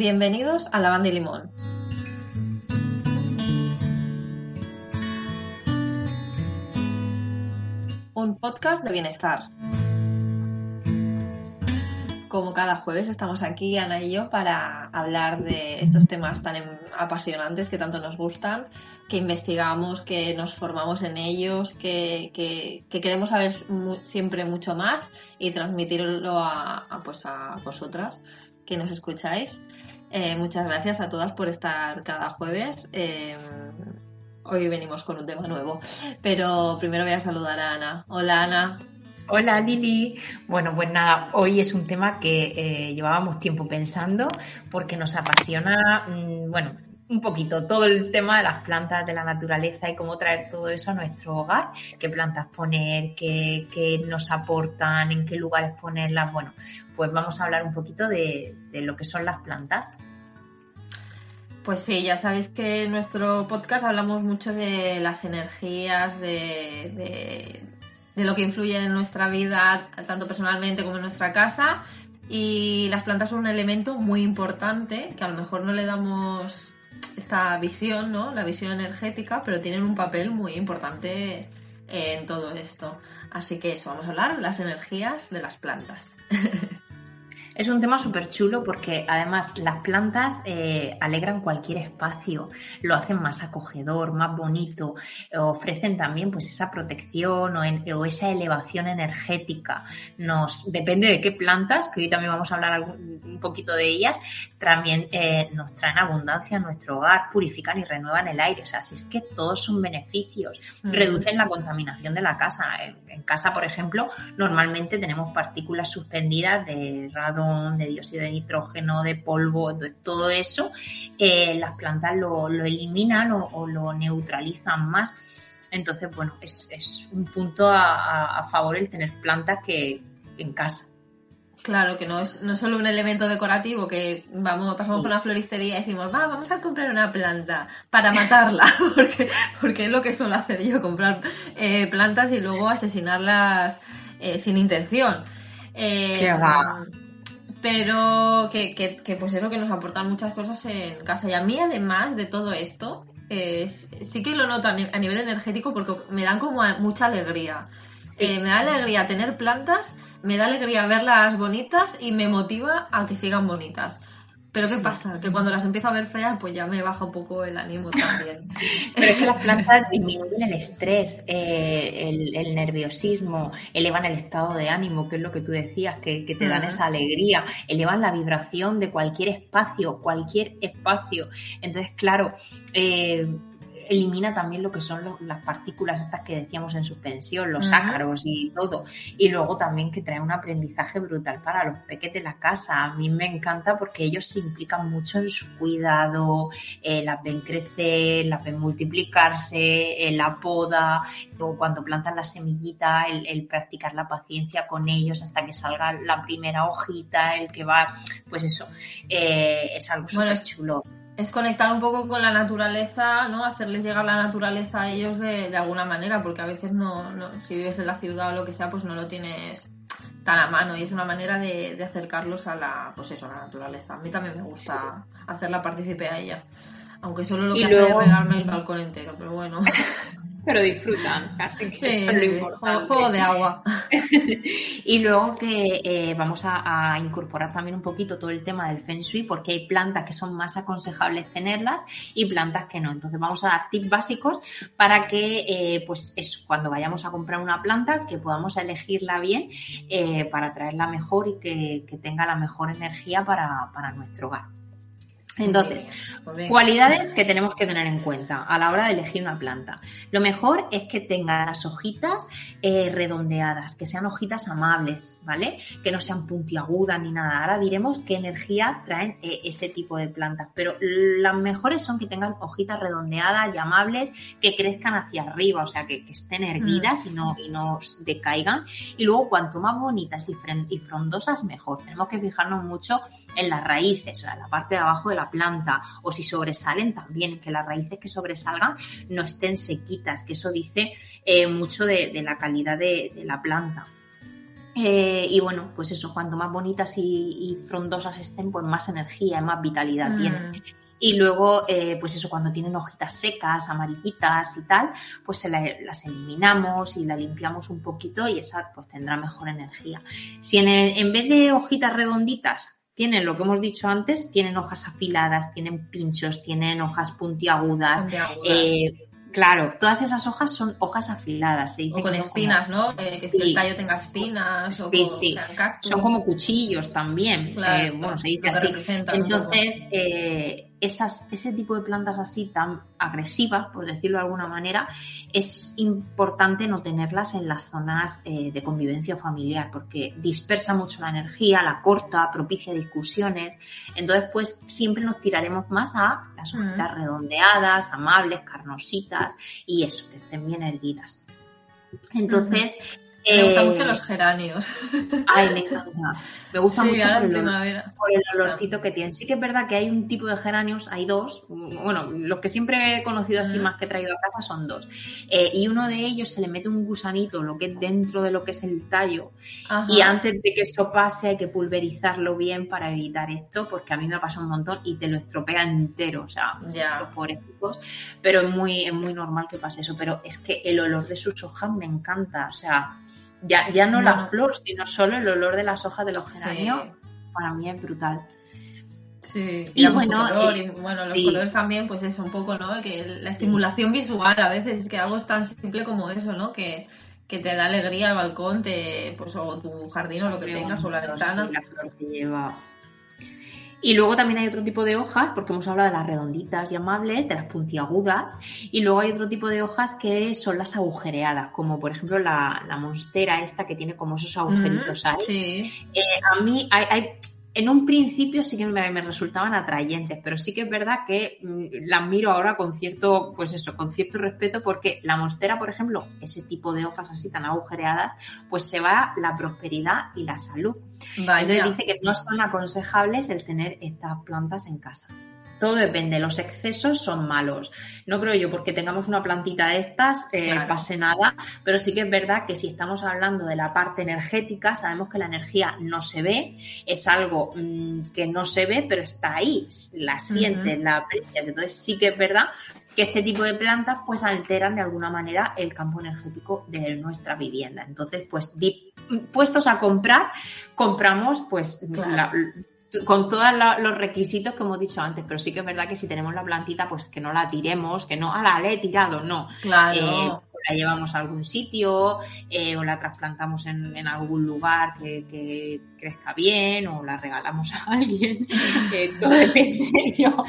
Bienvenidos a Lavanda y Limón. Un podcast de bienestar. Como cada jueves estamos aquí, Ana y yo, para hablar de estos temas tan em- apasionantes que tanto nos gustan, que investigamos, que nos formamos en ellos, que, que- que queremos saber siempre mucho más y transmitirlo a, pues a vosotras que nos escucháis. Eh, muchas gracias a todas por estar cada jueves. Eh, hoy venimos con un tema nuevo, pero primero voy a saludar a Ana. Hola Ana. Hola Lili. Bueno, pues nada, hoy es un tema que eh, llevábamos tiempo pensando porque nos apasiona, mm, bueno, un poquito todo el tema de las plantas, de la naturaleza y cómo traer todo eso a nuestro hogar, qué plantas poner, qué, qué nos aportan, en qué lugares ponerlas. Bueno, pues vamos a hablar un poquito de, de lo que son las plantas. Pues sí, ya sabéis que en nuestro podcast hablamos mucho de las energías, de, de, de lo que influye en nuestra vida, tanto personalmente como en nuestra casa. Y las plantas son un elemento muy importante que a lo mejor no le damos esta visión, ¿no? La visión energética, pero tienen un papel muy importante en todo esto. Así que eso, vamos a hablar de las energías de las plantas. Es un tema súper chulo porque además las plantas eh, alegran cualquier espacio, lo hacen más acogedor, más bonito, ofrecen también pues esa protección o, en- o esa elevación energética. Nos depende de qué plantas, que hoy también vamos a hablar algún- un poquito de ellas, también eh, nos traen abundancia a nuestro hogar, purifican y renuevan el aire. O sea, si es que todos son beneficios, Mm. reducen la contaminación de la casa. En, en casa, por ejemplo, normalmente tenemos partículas suspendidas de radón, de dióxido de nitrógeno, de polvo, de todo eso. eh, las plantas lo, lo eliminan o, o lo neutralizan más. Entonces, bueno, es, es un punto a, favor el tener plantas que en casa. Claro, que no es, no es solo un elemento decorativo que vamos, pasamos Sí. por una floristería y decimos, va, vamos a comprar una planta para matarla, porque, porque es lo que suelo hacer yo, comprar eh, plantas y luego asesinarlas eh, sin intención. Eh, Qué. Pero que, que, que pues es lo que nos aportan muchas cosas en casa. Y a mí, además de todo esto, es- sí que lo noto a, ni- a nivel energético porque me dan como mucha alegría. Sí. Eh, me da alegría tener plantas, me da alegría verlas bonitas y me motiva a que sigan bonitas. Pero ¿qué pasa? Que cuando las empiezo a ver feas, pues ya me baja un poco el ánimo también. Pero es que las plantas disminuyen el estrés, eh, el, el nerviosismo, elevan el estado de ánimo, que es lo que tú decías, que, que te dan esa alegría, elevan la vibración de cualquier espacio, cualquier espacio. Entonces, claro, eh, elimina también lo que son lo- las partículas estas que decíamos en suspensión, los Ujú. ácaros y todo. Y luego también que trae un aprendizaje brutal para los peques de la casa. A mí me encanta porque ellos se implican mucho en su cuidado, eh, las ven crecer, las ven multiplicarse, eh, la poda, o cuando plantan la semillita, el, el practicar la paciencia con ellos hasta que salga la primera hojita, el que va, pues eso, eh, es algo Bueno, súper chulo. Es conectar un poco con la naturaleza, ¿no? Hacerles llegar la naturaleza a ellos de, de alguna manera, porque a veces no, no, si vives en la ciudad o lo que sea, pues no lo tienes tan a mano y es una manera de, de acercarlos a la, pues eso, a la naturaleza. A mí también me gusta hacerla partícipe a ella. Aunque solo lo Y que hace luego- es regarme el balcón entero, pero bueno. Pero disfrutan, así que Sí, eso es lo importante. juego, juego de agua. Y luego que eh, vamos a, a incorporar también un poquito todo el tema del Feng Shui, porque hay plantas que son más aconsejables tenerlas y plantas que no. Entonces vamos a dar tips básicos para que, eh, pues eso, cuando vayamos a comprar una planta, que podamos elegirla bien eh, para traerla mejor y que, que tenga la mejor energía para, para nuestro hogar. Entonces, Pues cualidades que tenemos que tener en cuenta a la hora de elegir una planta. Lo mejor es que tenga las hojitas eh, redondeadas, que sean hojitas amables, ¿vale? Que no sean puntiagudas ni nada. Ahora diremos qué energía traen eh, ese tipo de plantas, pero las mejores son que tengan hojitas redondeadas y amables, que crezcan hacia arriba, o sea, que, que estén erguidas y, no, y no decaigan. Y luego, cuanto más bonitas y, y frondosas, mejor. Tenemos que fijarnos mucho en las raíces, o sea, en la parte de abajo de la planta o si sobresalen también, que las raíces que sobresalgan no estén sequitas, que eso dice eh, mucho de, de, la calidad de, de la planta. Eh, y bueno, pues eso, cuanto más bonitas y, y, frondosas estén, pues más energía y más vitalidad mm. tienen. Y luego, eh, pues eso, cuando tienen hojitas secas, amarillitas y tal, pues se la, las eliminamos y la limpiamos un poquito y esa pues tendrá mejor energía. Si en, en vez de hojitas redonditas tienen lo que hemos dicho antes, tienen hojas afiladas, tienen pinchos, tienen hojas puntiagudas. puntiagudas. Eh, claro, todas esas hojas son hojas afiladas. Se o con espinas, como... ¿no? Eh, que sí. el tallo tenga espinas. Sí, o, sí. O sea. Son como cuchillos también. Claro, eh, bueno, se dice así. Entonces, eh, esas, ese tipo de plantas así tan agresivas, por decirlo de alguna manera, es importante no tenerlas en las zonas eh, de convivencia familiar porque dispersa mucho la energía, la corta, propicia discusiones. Entonces, pues siempre nos tiraremos más a las hojitas redondeadas, amables, carnositas y eso, que estén bien erguidas. Entonces. Me gustan mucho los geranios. Ay, me encanta. Me gusta sí, mucho por el, primavera. por el olorcito que tienen. Sí que es verdad que hay un tipo de geranios, hay dos. Bueno, los que siempre he conocido así Mm. más que he traído a casa son dos. Eh, y uno de ellos se le mete un gusanito, lo que es dentro de lo que es el tallo. Ajá. Y antes de que eso pase hay que pulverizarlo bien para evitar esto, porque a mí me ha pasado un montón y te lo estropea entero. O sea, los pobrecitos. Pero es muy, es muy normal que pase eso. Pero es que el olor de sus hojas me encanta. O sea, ya, ya no la Bueno. flor, sino solo el olor de las hojas de los Sí. geranios, para mí es brutal. Sí, Y y bueno, color, eh, y bueno, los sí. colores también, pues eso, un poco, ¿no? Que la Sí. estimulación visual a veces es que algo es tan simple como eso, ¿no? Que, que te da alegría al balcón, te, pues, o tu jardín o lo que tengas, o la ventana. la flor que lleva. Y luego también hay otro tipo de hojas, porque hemos hablado de las redonditas y amables, de las puntiagudas, y luego hay otro tipo de hojas que son las agujereadas, como por ejemplo la, la monstera esta que tiene como esos agujeritos Mm, ahí. sí, Eh, a mí hay, hay- en un principio sí que me, me resultaban atrayentes, pero sí que es verdad que mm, las miro ahora con cierto, pues eso, con cierto respeto, porque la monstera, por ejemplo, ese tipo de hojas así tan agujereadas, pues se va la prosperidad y la salud. vaya. Entonces dice que no son aconsejables el tener estas plantas en casa. Todo depende, los excesos son malos. No creo yo porque tengamos una plantita de estas eh, Claro. pase nada, pero sí que es verdad que si estamos hablando de la parte energética, sabemos que la energía no se ve, es algo mm, que no se ve, pero está ahí, la sientes, la aprecias. Entonces sí que es verdad que este tipo de plantas pues alteran de alguna manera el campo energético de nuestra vivienda. Entonces, pues puestos a comprar, compramos pues Claro. la- con todos los requisitos que hemos dicho antes, pero sí que es verdad que si tenemos la plantita, pues que no la tiremos, que no, la he tirado, no. Claro. Eh, la llevamos a algún sitio eh, o la trasplantamos en, en algún lugar que, que crezca bien o la regalamos a alguien. Eh, todo depende. Yo,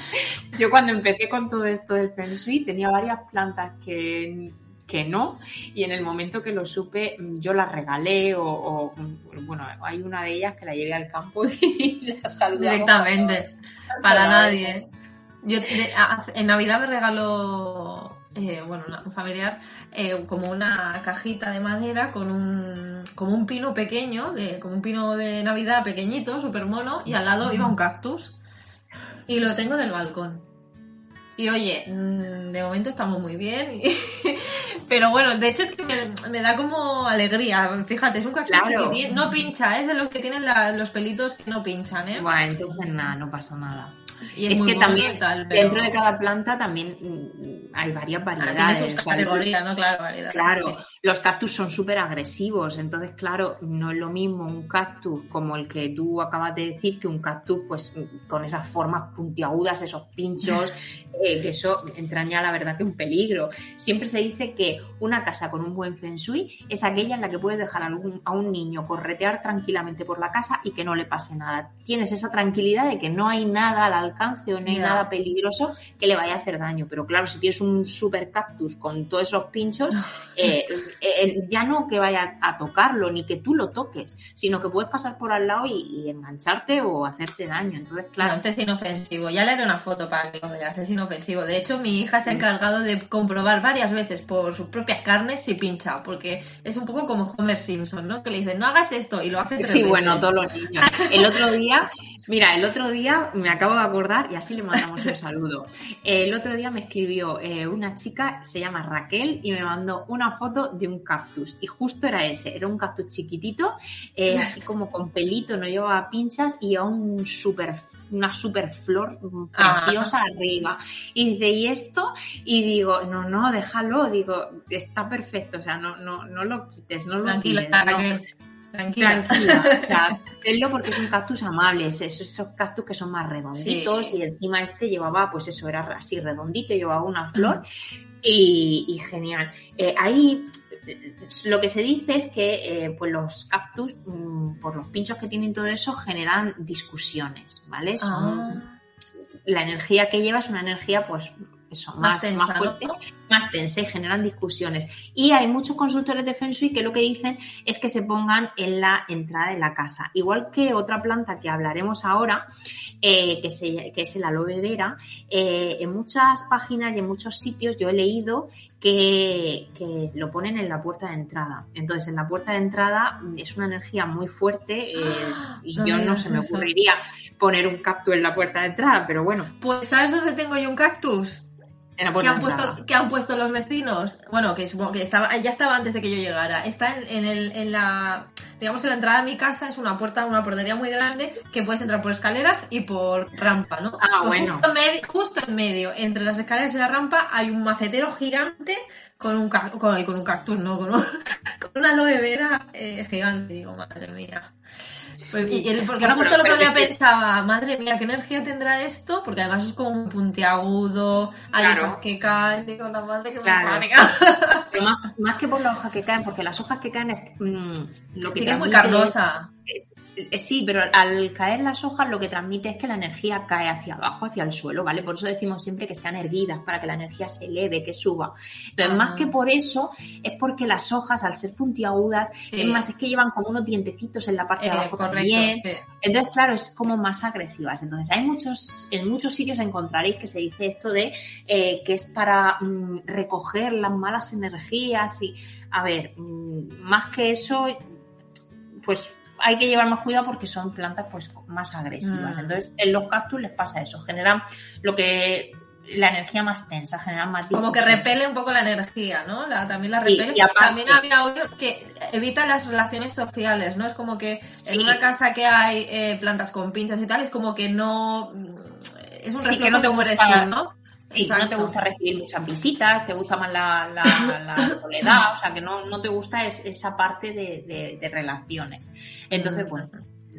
yo cuando empecé con todo esto del Feng Shui tenía varias plantas que, que no y en el momento que lo supe mm, yo las regalé o, o, mm, bueno, hay una de ellas que la llevé al campo y la saludamos. Directamente, para Para nadie. Yo en Navidad me regaló, eh, bueno, un familiar, eh, como una cajita de madera con un, como un pino pequeño, de, como un pino de Navidad pequeñito, súper mono, y al lado iba un cactus. Y lo tengo en el balcón. Y oye, mm, de momento estamos muy bien. y- Pero bueno, de hecho es que me, me da como alegría. Fíjate, es un cactus Claro. chiquitín. No pincha, es de los que tienen la- los pelitos que no pinchan, ¿eh? Bueno, entonces nada, no pasa nada. Y es que también y tal, pero dentro de cada planta también mm, hay varias ah, variedades. tiene sus o sea, categorías, ¿no? Claro, variedades. Claro, sí. Los cactus son súper agresivos, entonces claro, no es lo mismo un cactus como el que tú acabas de decir que un cactus pues con esas formas puntiagudas, esos pinchos, eh, que eso entraña la verdad que un peligro. Siempre se dice que una casa con un buen feng shui es aquella en la que puedes dejar a, algún- a un niño corretear tranquilamente por la casa y que no le pase nada. Tienes esa tranquilidad de que no hay nada al alcance o no hay nada peligroso que le vaya a hacer daño. Pero claro, si tienes un super cactus con todos esos pinchos, eh, eh, ya no que vaya a tocarlo ni que tú lo toques, sino que puedes pasar por al lado y, y engancharte o hacerte daño. Entonces, No, claro, este es inofensivo. Ya le haré una foto para que lo veas. Es inofensivo. De hecho, mi hija se ha encargado de comprobar varias veces por sus propias carnes si pincha. Porque es un poco como Homer Simpson, ¿no? Que le dicen, no hagas esto y lo hace tres Sí, veces. bueno, todos los niños. El otro día, mira, el otro día me acabo de acordar y así le mandamos un saludo. El otro día me escribió eh, una chica, se llama Raquel, y me mandó una foto de un cactus. Y justo era ese, era un cactus chiquitito, eh, así como con pelito, no llevaba pinchas y a un super una super flor mm, Ah. preciosa arriba. Y dice, ¿y esto? Y digo, no, no, déjalo, digo, está perfecto, o sea, no, no, no lo quites, no lo Tranquila, tires, no. Raquel. Tranquila. Tranquila, o sea, tenlo porque es un cactus amable, es esos, esos cactus que son más redonditos Sí. y encima este llevaba, pues eso, era así redondito, llevaba una flor y, y genial. Eh, ahí lo que se dice es que eh, pues los cactus, mm, por los pinchos que tienen y todo eso, generan discusiones, ¿vale? Son- Ah. La energía que lleva es una energía, pues, eso, Más más, tensa, más fuerte, ¿no? Más tensa y generan discusiones. Y hay muchos consultores de Feng Shui que lo que dicen es que se pongan en la entrada de la casa. Igual que otra planta que hablaremos ahora, eh, que, se- que es el aloe vera, eh, en muchas páginas y en muchos sitios yo he leído que, que lo ponen en la puerta de entrada. Entonces, en la puerta de entrada es una energía muy fuerte eh, y yo no se me ocurriría poner un cactus en la puerta de entrada, pero bueno, Pues, ¿sabes dónde tengo yo un cactus? Que han puesto que han puesto los vecinos bueno que supongo que estaba ya estaba antes de que yo llegara. Está en, en el en la digamos que la entrada de mi casa es una puerta una portería muy grande que puedes entrar por escaleras y por rampa no Ah, Pues bueno. justo, en medio, justo en medio entre las escaleras y la rampa hay un macetero gigante con un con, con un cactus no con, un- con una aloe vera eh, gigante digo madre mía Pues, y- y- porque Bueno, justo el otro día pensaba, madre mía, ¿qué energía tendrá esto? Porque además es como un puntiagudo, hay Claro. hojas que caen, digo, la madre que Claro. me. Pero más, más que por las hojas que caen, porque las hojas que caen es mm, lo que Sí que es muy carnosa. Sí, pero al caer las hojas lo que transmite es que la energía cae hacia abajo, hacia el suelo, ¿vale? Por eso decimos siempre que sean erguidas, para que la energía se eleve, que suba. Entonces, Ah. más que por eso, es porque las hojas, al ser puntiagudas, Sí. es más, es que llevan como unos dientecitos en la parte de Eh, abajo correcto, también. sí. Entonces, claro, es como más agresivas. Entonces, hay muchos, en muchos sitios encontraréis que se dice esto de eh, que es para mm, recoger las malas energías y, a ver, mm, más que eso, pues hay que llevar más cuidado porque son plantas pues más agresivas. Mm. Entonces, en los cactus les pasa eso, generan lo que la energía más tensa, generan más Como que repele un poco la energía, ¿no? La, también la Sí, repele. aparte- También había oído que evita las relaciones sociales, ¿no? Es como que Sí. en una casa que hay eh, plantas con pinchos y tal, es como que no... mm, Es un Sí, que no te gusta- tú, ¿no? Sí, no te Exacto. gusta recibir muchas visitas, te gusta más la, la- la soledad, o sea, que no, no te gusta es- esa parte de, de- de relaciones. Entonces, bueno,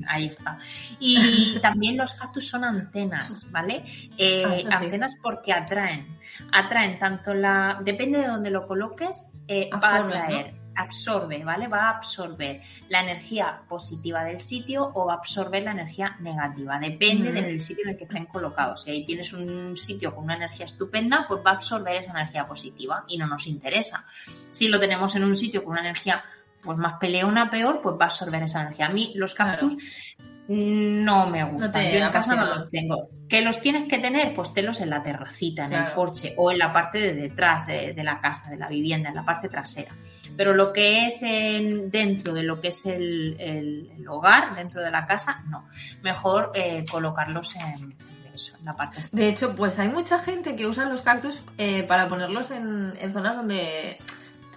ahí está. Y también los cactus son antenas, ¿vale? Eh, Ah, sí. antenas porque atraen. Atraen tanto la... Depende de donde lo coloques, eh, va a atraer. Absorbe, ¿vale? Va a absorber la energía positiva del sitio o va a absorber la energía negativa. Depende Ujú. del sitio en el que estén colocados. Si ahí tienes un sitio con una energía estupenda, pues va a absorber esa energía positiva y no nos interesa. Si lo tenemos en un sitio con una energía pues más peleona, peor, pues va a absorber esa energía. A mí los cactus no me gustan. No Yo en casa no los tengo. ¿Que los tienes que tener? Pues tenlos en la terracita, en el porche o en la parte de detrás de, de la casa, de la vivienda, en la parte trasera. Pero lo que es en- dentro de lo que es el, el- el hogar, dentro de la casa, no. Mejor eh, colocarlos en, eso, en la parte. De hecho, pues hay mucha gente que usa los cactus eh, para ponerlos en, en zonas donde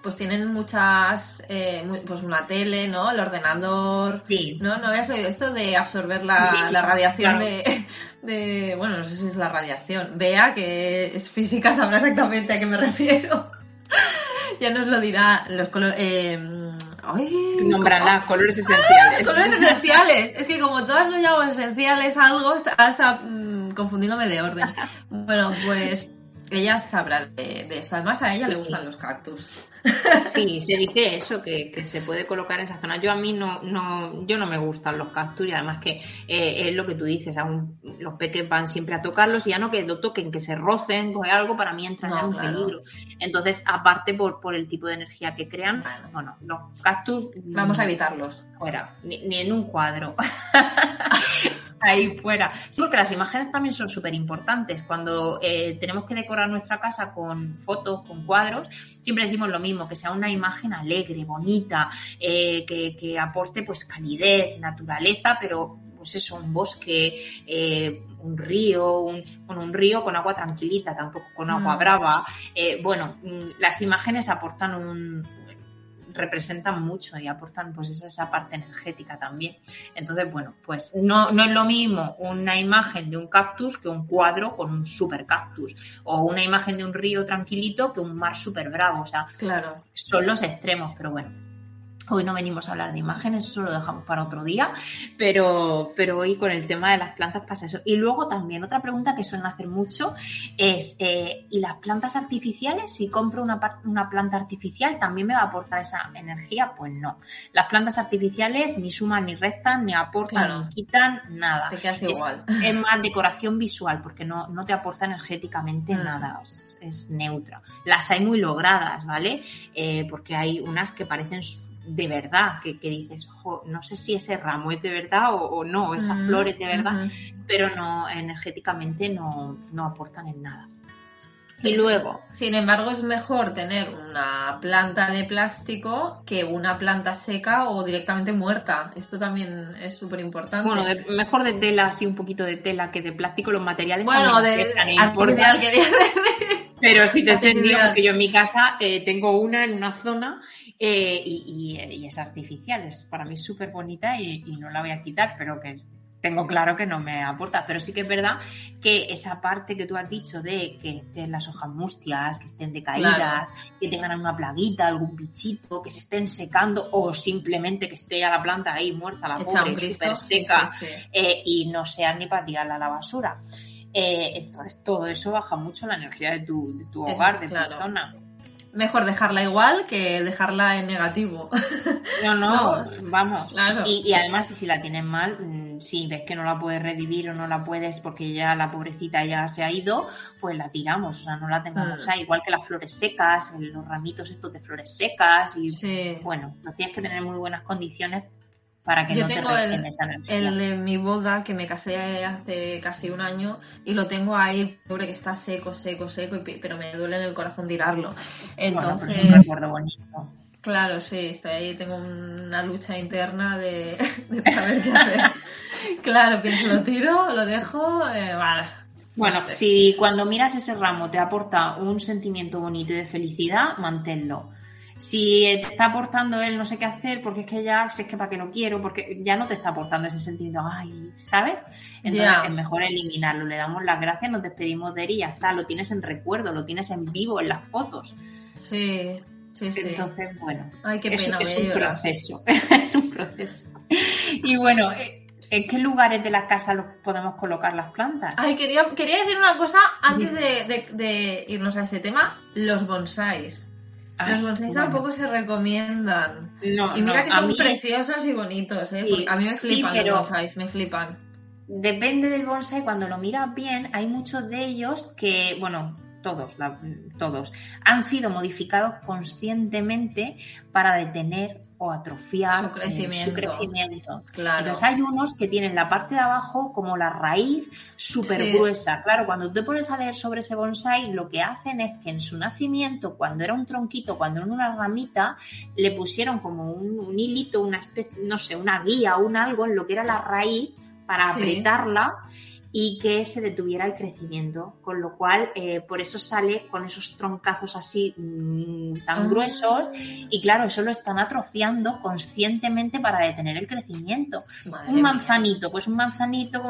pues tienen muchas, eh, pues una tele, ¿no? El ordenador. Sí. ¿No? ¿No habías oído esto de absorber la, Sí, sí, la radiación claro. de, de- Bueno, no sé si es la radiación. Vea que es física, sabrá exactamente a qué me refiero. ya nos lo dirá los colores... Eh, ay, Nombrarla colores esenciales. Colores esenciales. Es que como todas nos llamamos esenciales algo, ahora está mm, confundiéndome de orden. Bueno, pues ella sabrá de, eso. Además, a ella le gustan los cactus. Sí, se dice eso, que, se puede colocar en esa zona. Yo a mí no, no, yo no me gustan los cactus y además que eh, es lo que tú dices, aún los peques van siempre a tocarlos y ya no que lo toquen, que se rocen, coger algo, para mí entra en un peligro. Entonces, aparte por, por el tipo de energía que crean, bueno, los cactus... Vamos a evitarlos. Fuera, ni en un cuadro. ahí fuera. Sí, porque las imágenes también son súper importantes. Cuando eh, tenemos que decorar nuestra casa con fotos, con cuadros, siempre decimos lo mismo, que sea una imagen alegre, bonita, eh, que, aporte pues calidez, naturaleza, pero pues eso, un bosque, eh, un río, un, un río con agua tranquilita, tampoco con agua mm. brava. bueno, mm, las imágenes aportan un, representan mucho y aportan pues esa, parte energética también. Entonces, bueno, pues no, no es lo mismo una imagen de un cactus que un cuadro con un super cactus o una imagen de un río tranquilito que un mar súper bravo. O sea, claro. son los extremos, pero bueno. Hoy no venimos a hablar de imágenes, eso lo dejamos para otro día, pero, pero hoy con el tema de las plantas pasa eso. Y luego también otra pregunta que suelen hacer mucho es, eh, ¿y las plantas artificiales? Si compro una, una planta artificial, ¿también me va a aportar esa energía? Pues no. Las plantas artificiales ni suman ni restan, ni aportan, ni quitan, nada. Te quedas igual. Es, más decoración visual, porque no, no te aporta energéticamente mm. nada, es, neutra. Las hay muy logradas, ¿vale? Eh, porque hay unas que parecen de verdad, que, dices, no sé si ese ramo es de verdad o, no, esas flores de verdad, pero no, energéticamente no, no aportan en nada. Y luego. Sin embargo, es mejor tener una planta de plástico que una planta seca o directamente muerta. Esto también es súper importante. Bueno, mejor de tela, así un poquito de tela que de plástico, los materiales bueno, de artificial que Pero sí te entendido que yo en mi casa eh, tengo una en una zona eh, y, es artificial. Es, para mí súper bonita y, no la voy a quitar, pero que tengo claro que no me aporta. Pero sí que es verdad que esa parte que tú has dicho de que estén las hojas mustias, que estén decaídas, que tengan una plaguita, algún bichito, que se estén secando o simplemente que esté ya la planta ahí muerta, la pobre, súper seca eh, y no sea ni para tirarla a la basura. Eh, entonces todo eso baja mucho la energía de tu, hogar, de tu zona mejor dejarla igual que dejarla en negativo. No, no, vamos. Y, además, si la tienes mal, mm, si ves que no la puedes revivir o no la puedes porque ya la pobrecita ya se ha ido, pues la tiramos, o sea, no la tengamos mm. ahí. Igual que las flores secas, los ramitos estos de flores secas y bueno, no tienes que tener muy buenas condiciones para que Yo no tengo te el, el de mi boda que me casé hace casi un año y lo tengo ahí, pobre que está seco, seco, seco, pero me duele en el corazón tirarlo. Entonces, bueno, pues un recuerdo bonito. Claro, sí, estoy ahí, tengo una lucha interna de, saber qué hacer. claro, pienso, lo tiro, lo dejo, eh, vale. Bueno, si cuando miras ese ramo te aporta un sentimiento bonito y de felicidad, manténlo si te está aportando él no sé qué hacer, porque es que ya, si es que para qué lo quiero, porque ya no te está aportando ese sentido, ay, ¿sabes? Entonces es mejor eliminarlo, le damos las gracias, nos despedimos de él y ya está, lo tienes en recuerdo, lo tienes en vivo en las fotos. Sí, sí, sí. Entonces, bueno, ay, qué pena, es, un proceso, es un proceso. Y bueno, ¿En qué lugares de la casa los podemos colocar las plantas? Ay, quería, quería decir una cosa antes de, de irnos a ese tema. Los bonsáis. Los bonsáis tampoco se recomiendan. y mira que son preciosos y bonitos, ¿eh? a mí me flipan los bonsáis, me flipan. Depende del bonsai, cuando lo miras bien, hay muchos de ellos que, bueno, todos, todos, han sido modificados conscientemente para detener o atrofiar su crecimiento. Entonces hay unos que tienen la parte de abajo como la raíz súper gruesa. Claro, cuando te pones a leer sobre ese bonsai, lo que hacen es que en su nacimiento, cuando era un tronquito, cuando era una ramita, le pusieron como un, hilito, una especie, no sé, una guía, un algo en lo que era la raíz para apretarla y que se detuviera el crecimiento, con lo cual eh, por eso sale con esos troncazos así mm, tan ah. gruesos y claro, eso lo están atrofiando conscientemente para detener el crecimiento. un manzanito, pues un manzanito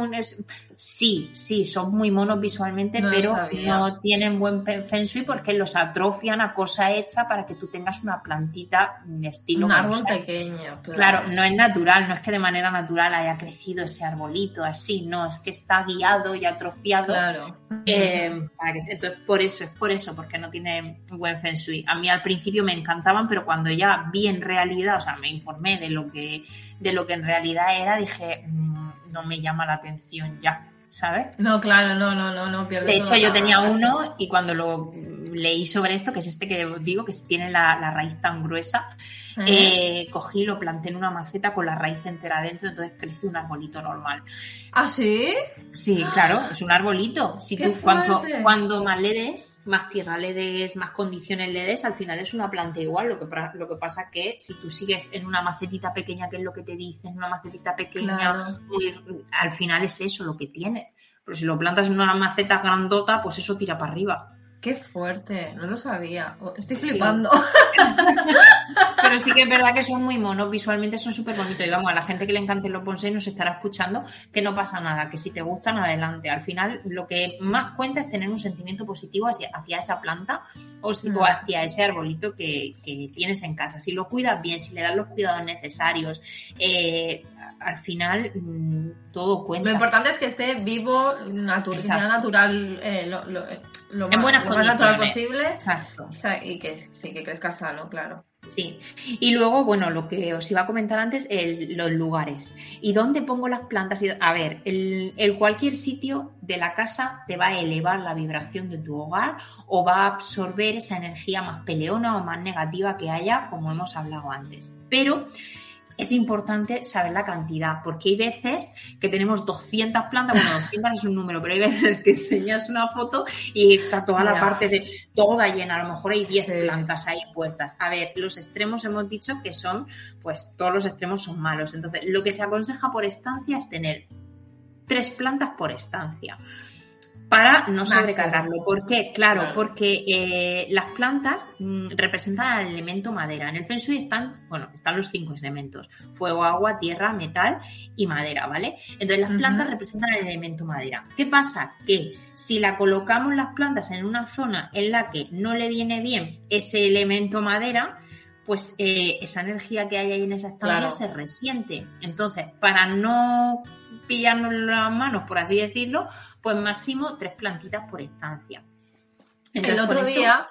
Sí, sí, son muy monos visualmente, pero no tienen buen feng shui porque los atrofian a cosa hecha para que tú tengas una plantita de estilo. Un árbol pequeño, claro. no es natural, no es que de manera natural haya crecido ese arbolito así, no, es que está guiado y atrofiado. Claro. Eh, entonces, por eso, es por eso, porque no tiene buen feng shui. A mí al principio me encantaban, pero cuando ya vi en realidad, o sea, me informé de lo que, de lo que en realidad era, dije. Mm, no me llama la atención ya, ¿sabes? No, claro, no, no, no, no De hecho, yo tenía uno y cuando lo leí sobre esto, que es este que digo, que tiene la, raíz tan gruesa, eh, cogí lo planté en una maceta con la raíz entera adentro, entonces crece un arbolito normal. ¿Ah, sí? Sí, claro, es un arbolito. Si tú, cuando, cuando más le des, más tierra le des, más condiciones le des, al final es una planta igual. Lo que, lo que pasa que si tú sigues en una macetita pequeña, que es lo que te dicen, una macetita pequeña, al final es eso lo que tiene. Pero si lo plantas en una maceta grandota, pues eso tira para arriba. Qué fuerte, no lo sabía. Estoy flipando. Pero sí que es verdad que son muy monos, visualmente son súper bonitos. Y vamos, a la gente que le encanten los bonsai nos estará escuchando que no pasa nada, que si te gustan, adelante. Al final, lo que más cuenta es tener un sentimiento positivo hacia, esa planta o, mm. hacia ese arbolito que, tienes en casa. Si lo cuidas bien, si le das los cuidados necesarios, eh, al final mm, todo cuenta. Lo importante es que esté vivo, natural, natural eh, lo, eh, en buenas condiciones. posible. Exacto. Y que sí, que crezca sano, claro. Sí. Y luego, bueno, lo que os iba a comentar antes, los lugares. ¿Y dónde pongo las plantas? A ver, el, cualquier sitio de la casa te va a elevar la vibración de tu hogar o va a absorber esa energía más peleona o más negativa que haya, como hemos hablado antes. Pero es importante saber la cantidad, porque hay veces que tenemos 200 plantas, bueno, 200 es un número, pero hay veces que enseñas una foto y está toda la parte de toda llena, a lo mejor hay 10 plantas ahí puestas. A ver, los extremos hemos dicho que son, pues todos los extremos son malos. Entonces, lo que se aconseja por estancia es tener tres plantas por estancia para no sobrecargarlo. ¿Por qué? Claro, porque eh, las plantas mm, representan al elemento madera. En el Feng Shui están, bueno, están los cinco elementos: fuego, agua, tierra, metal y madera, ¿vale? Entonces las plantas representan el elemento madera. ¿Qué pasa? Que si la colocamos las plantas en una zona en la que no le viene bien ese elemento madera, pues eh, esa energía que hay ahí en esa estancia se resiente. Entonces, para no pillarnos las manos, por así decirlo, pues máximo tres plantitas por estancia. el otro día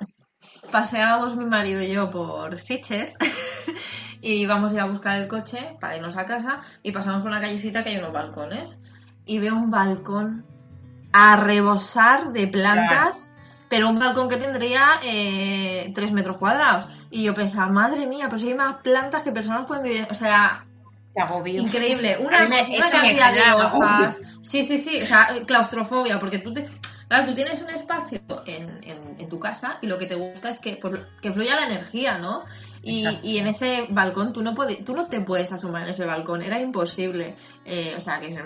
paseábamos mi marido y yo por Siches y íbamos a a buscar el coche para irnos a casa y pasamos por una callecita que hay unos balcones y veo un balcón a rebosar de plantas. Pero un balcón que tendría eh, tres metros cuadrados. Y yo pensaba, madre mía, pero si hay más plantas que personas pueden vivir. O sea, Increíble. Una, cantidad de hojas. Sí, sí, sí. O sea, claustrofobia, porque tú te. Claro, tú tienes un espacio en, en, tu casa y lo que te gusta es que, pues, que fluya la energía, ¿no? Y, en ese balcón tú no, puedes, tú no te puedes asomar en ese balcón, era imposible. Eh, o sea, que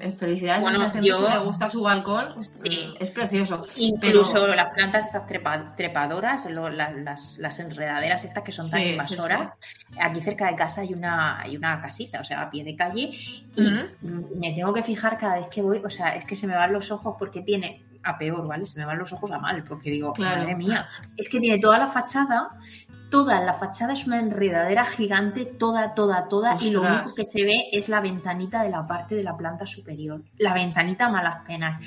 en felicidades bueno, a esa gente le gusta su balcón, es precioso. Incluso las plantas estas trepadoras, las, las, enredaderas estas que son tan invasoras, aquí cerca de casa hay una, hay una casita, o sea, a pie de calle, y me tengo que fijar cada vez que voy, o sea, es que se me van los ojos porque tiene a peor, ¿vale? Se me van los ojos a mal, porque digo, madre mía, es que tiene toda la fachada toda la fachada es una enredadera gigante, toda, toda, toda, y lo único que se ve es la ventanita de la parte de la planta superior. La ventanita malas penas.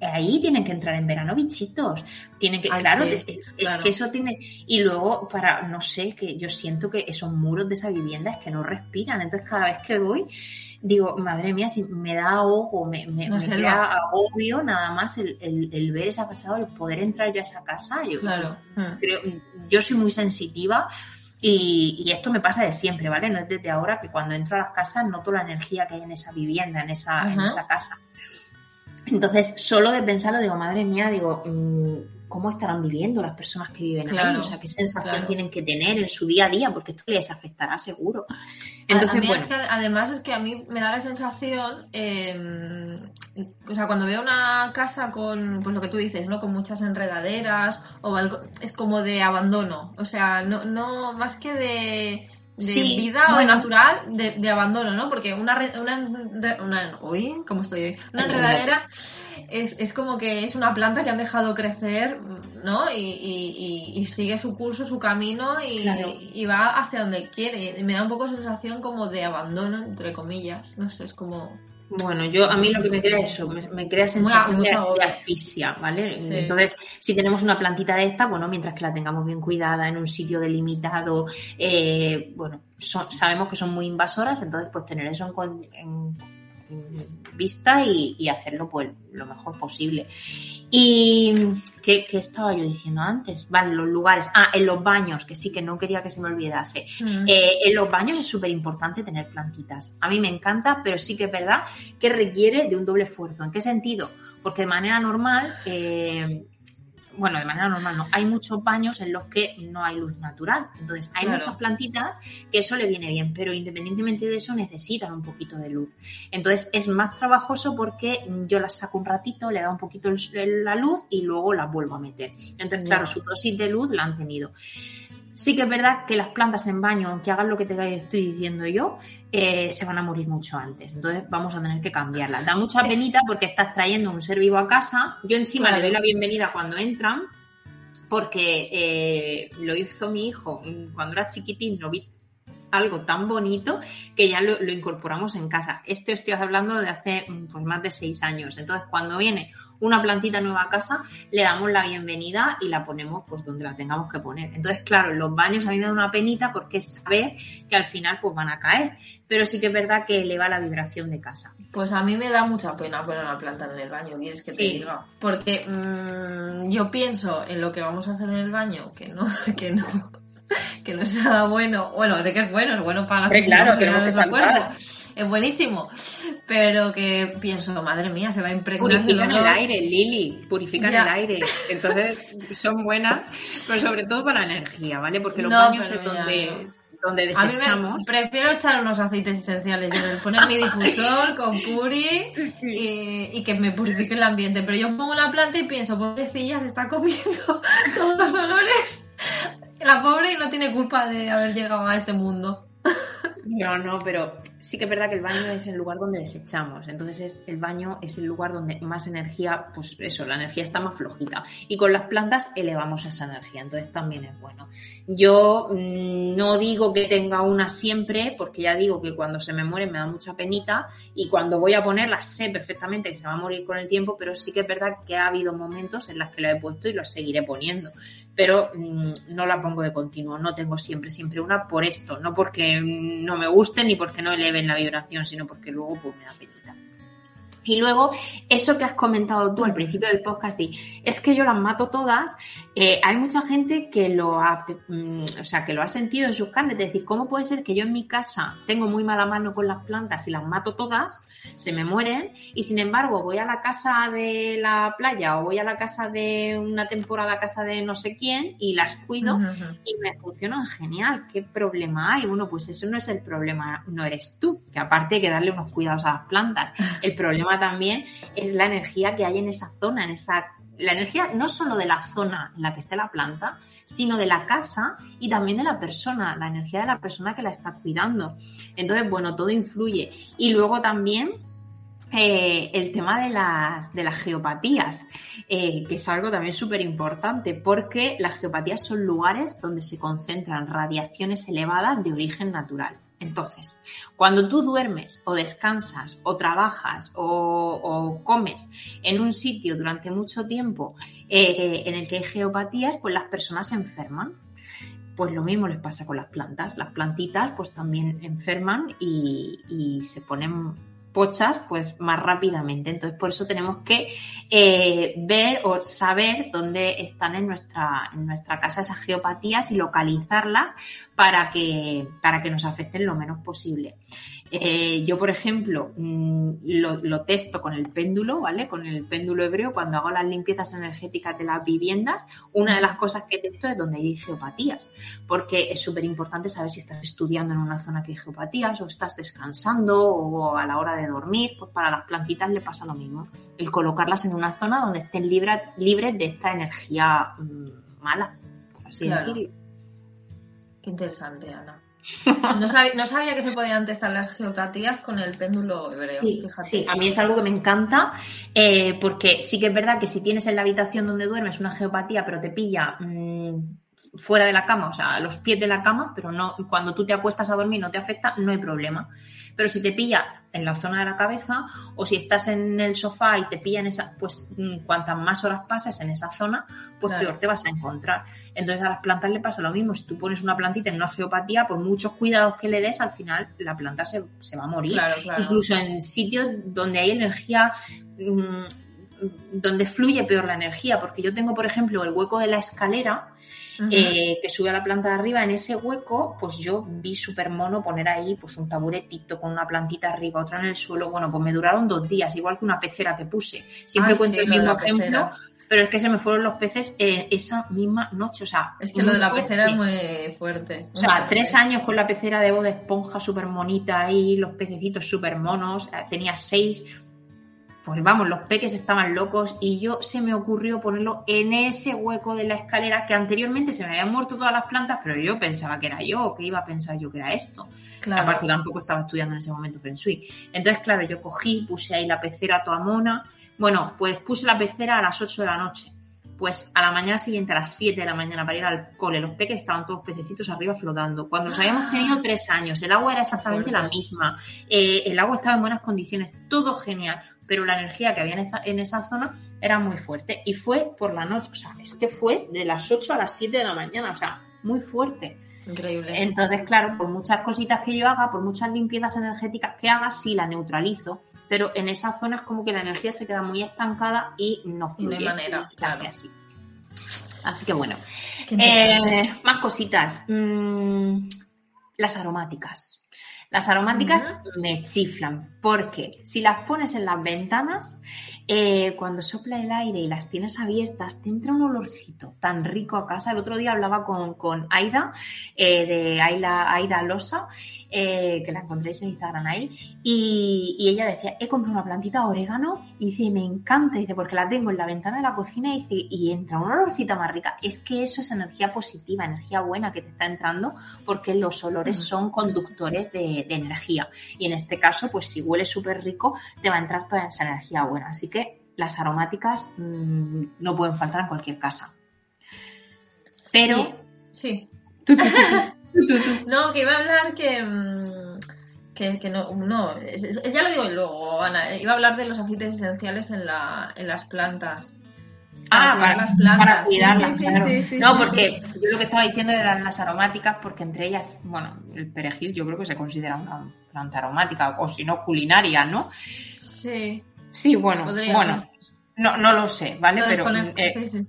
Ahí tienen que entrar en verano bichitos. Tienen que, claro, es, que eso tiene. Y luego, para, no sé, que yo siento que esos muros de esa vivienda es que no respiran. Entonces, cada vez que voy, digo, madre mía, si me da ahogo, me, me, da agobio nada más el, el, ver esa fachada, el poder entrar yo a esa casa. Yo, claro. Mm. creo, yo soy muy sensitiva y, y, esto me pasa de siempre, ¿vale? No es desde ahora que cuando entro a las casas noto la energía que hay en esa vivienda, en esa, en esa casa. Entonces, solo de pensarlo, digo, madre mía, digo, mm, cómo estarán viviendo las personas que viven ahí, o sea, qué sensación tienen que tener en su día a día, porque esto les afectará seguro. Entonces, además es que a mí me da la sensación, em, o sea, cuando veo una casa con, pues lo que tú dices, ¿no? Con muchas enredaderas o es como de abandono, o sea, no, no más que de de vida o natural de, abandono, ¿no? Porque una, una, una uy, ¿cómo estoy hoy? Una enredadera es, es, como que es una planta que han dejado crecer, ¿no? Y, y, sigue su curso, su camino y, y, va hacia donde quiere. Y me da un poco sensación como de abandono, entre comillas. No sé, es como... Bueno, yo a mí lo que me crea es eso, me, crea sensación de, asfixia, ¿vale? Entonces, si tenemos una plantita de esta, bueno, mientras que la tengamos bien cuidada en un sitio delimitado, eh, bueno, sabemos que son muy invasoras, entonces pues tener eso en, vista y, hacerlo pues lo mejor posible. Y ¿qué, estaba yo diciendo antes? Vale, los lugares. Ah, en los baños, que sí que no quería que se me olvidase. Mm. Eh, en los baños es súper importante tener plantitas. A mí me encanta, pero sí que es verdad que requiere de un doble esfuerzo. ¿En qué sentido? Porque de manera normal eh, bueno, de manera normal no, hay muchos baños en los que no hay luz natural. Entonces, hay muchas plantitas que eso le viene bien, pero independientemente de eso necesitan un poquito de luz. Entonces, es más trabajoso porque yo las saco un ratito, le da un poquito la luz y luego las vuelvo a meter. Entonces, claro, su dosis de luz la han tenido. Sí que es verdad que las plantas en baño, aunque hagan lo que te estoy diciendo yo, eh, se van a morir mucho antes. Entonces vamos a tener que cambiarlas. Da mucha penita porque estás trayendo un ser vivo a casa. Yo encima le doy la bienvenida cuando entran, porque eh, lo hizo mi hijo cuando era chiquitín, lo vi algo tan bonito que ya lo, lo, incorporamos en casa. Esto estoy hablando de hace pues, más de seis años. Entonces, cuando viene una plantita nueva a casa, le damos la bienvenida y la ponemos pues donde la tengamos que poner. Entonces, claro, en los baños a mí me da una penita porque es saber que al final pues van a caer, pero sí que es verdad que eleva la vibración de casa. Pues a mí me da mucha pena poner una planta en el baño, ¿quieres que te diga? Porque mm, yo pienso en lo que vamos a hacer en el baño, que no, que no, que no es nada bueno. Bueno, sé que es bueno, es bueno para la claro, que no cuerpo es buenísimo. Pero que pienso, madre mía, se va a impregnar. Purifican el aire, Lili, purifican el aire. Entonces son buenas, pero sobre todo para la energía, ¿vale? Porque los baños es donde, donde desechamos. A mí prefiero echar unos aceites esenciales, yo poner mi difusor con puri y, que me purifique el ambiente. Pero yo pongo la planta y pienso, pobrecilla, se está comiendo todos los olores. La pobre y no tiene culpa de haber llegado a este mundo. No, no, pero sí que es verdad que el baño es el lugar donde desechamos. Entonces es, el baño es el lugar donde más energía, pues eso, la energía está más flojita. Y con las plantas elevamos esa energía. Entonces también es bueno. Yo mm, no digo que tenga una siempre, porque ya digo que cuando se me muere me da mucha penita. Y cuando voy a ponerla sé perfectamente que se va a morir con el tiempo, pero sí que es verdad que ha habido momentos en los que la he puesto y la seguiré poniendo pero mm, no la pongo de continuo, no tengo siempre, siempre una por esto, no porque no me guste ni porque no eleven la vibración, sino porque luego pues me da penita. Y luego, eso que has comentado tú al principio del podcast, es que yo las mato todas, eh, hay mucha gente que lo ha, mm, o sea, que lo ha sentido en sus carnes, es decir, ¿cómo puede ser que yo en mi casa tengo muy mala mano con las plantas y las mato todas, se me mueren, y sin embargo voy a la casa de la playa o voy a la casa de una temporada, casa de no sé quién, y las cuido y me funcionan genial? ¿Qué problema hay? Bueno, pues eso no es el problema, no eres tú, que aparte hay que darle unos cuidados a las plantas. El problema también es la energía que hay en esa zona, en esa la energía no solo de la zona en la que esté la planta, sino de la casa y también de la persona, la energía de la persona que la está cuidando. Entonces, bueno, todo influye. Y luego también eh, el tema de las, de las geopatías, eh, que es algo también súper importante, porque las geopatías son lugares donde se concentran radiaciones elevadas de origen natural. Entonces, cuando tú duermes o descansas o trabajas o, comes en un sitio durante mucho tiempo eh, en el que hay geopatías, pues las personas se enferman. Pues lo mismo les pasa con las plantas. Las plantitas pues también enferman y, y se ponen pochas pues más rápidamente. Entonces por eso tenemos que eh, ver o saber dónde están en nuestra, en nuestra casa esas geopatías y localizarlas para que, para que nos afecten lo menos posible. Eh, yo, por ejemplo, mm, lo, lo, testo con el péndulo, ¿vale? Con el péndulo hebreo, cuando hago las limpiezas energéticas de las viviendas, una de las cosas que testo es donde hay geopatías, porque es súper importante saber si estás estudiando en una zona que hay geopatías o estás descansando o a la hora de dormir, pues para las plantitas le pasa lo mismo, el colocarlas en una zona donde estén libres de esta energía mm, mala, así Qué interesante, Ana. No sabía, que se podían testar las geopatías con el péndulo hebreo. Sí, sí, a mí es algo que me encanta eh, porque sí que es verdad que si tienes en la habitación donde duermes una geopatía pero te pilla mm, fuera de la cama, o sea, a los pies de la cama, pero no cuando tú te acuestas a dormir no te afecta, no hay problema. Pero si te pilla en la zona de la cabeza o si estás en el sofá y te pilla en esa, pues mm, cuantas más horas pases en esa zona, pues peor te vas a encontrar. Entonces a las plantas le pasa lo mismo. Si tú pones una plantita en una geopatía, por muchos cuidados que le des, al final la planta se, va a morir. Incluso en sitios donde hay energía... Mm, donde fluye peor la energía, porque yo tengo, por ejemplo, el hueco de la escalera, eh, que sube a la planta de arriba, en ese hueco, pues yo vi súper mono poner ahí pues un taburetito con una plantita arriba, otra en el suelo. Bueno, pues me duraron dos días, igual que una pecera que puse. Siempre ah, cuento el mismo ejemplo. Pero es que se me fueron los peces esa misma noche, o sea... Es que lo de la pecera es muy fuerte. O sea, tres años con la pecera de de esponja súper monita ahí, los pececitos súper monos, tenía seis, pues vamos, los peques estaban locos y yo se me ocurrió ponerlo en ese hueco de la escalera que anteriormente se me habían muerto todas las plantas, pero yo pensaba que era yo, que iba a pensar yo que era esto. Claro. Aparte tampoco estaba estudiando en ese momento Feng Shui. Entonces, claro, yo cogí, puse ahí la pecera toda mona. Bueno, pues puse la pecera a las 8 de la noche. Pues a la mañana siguiente, a las 7 de la mañana, para ir al cole, los peques estaban todos pececitos arriba flotando. Cuando los habíamos tenido tres años, el agua era exactamente la misma, eh, el agua estaba en buenas condiciones, todo genial pero la energía que había en esa, zona era muy fuerte y fue por la noche, o sea, es que fue de las 8 a las 7 de la mañana, o sea, muy fuerte. Increíble. Entonces, claro, por muchas cositas que yo haga, por muchas limpiezas energéticas que haga, sí la neutralizo, pero en esa zona es como que la energía se queda muy estancada y no fluye. De manera, claro. Así. así que bueno. Eh, más cositas. Mm, las aromáticas. Las aromáticas me chiflan porque si las pones en las ventanas, eh, cuando sopla el aire y las tienes abiertas, te entra un olorcito tan rico a casa. El otro día hablaba con, con Aida, eh, de Aida, Aida Losa, eh, que la encontréis en Instagram ahí, y, ella decía, he comprado una plantita de orégano, y dice, me encanta, dice, porque la tengo en la ventana de la cocina, y dice, y entra una olorcita más rica. Es que eso es energía positiva, energía buena que te está entrando, porque los olores son conductores de, energía. Y en este caso, pues si huele súper rico, te va a entrar toda esa energía buena. Así que las aromáticas mm, no pueden faltar en cualquier casa. Pero... sí. no, que iba a hablar que. Mm, que, no, no, ya lo digo luego, Ana. Iba a hablar de los aceites esenciales en, la, en las plantas. ah, para, las plantas. Para cuidarlas, no, porque yo lo que estaba diciendo eran las aromáticas, porque entre ellas, bueno, el perejil yo creo que se considera una planta aromática, o si no, culinaria, ¿no? Sí. Sí, bueno, bueno. No, no lo sé, ¿vale? pero, eh,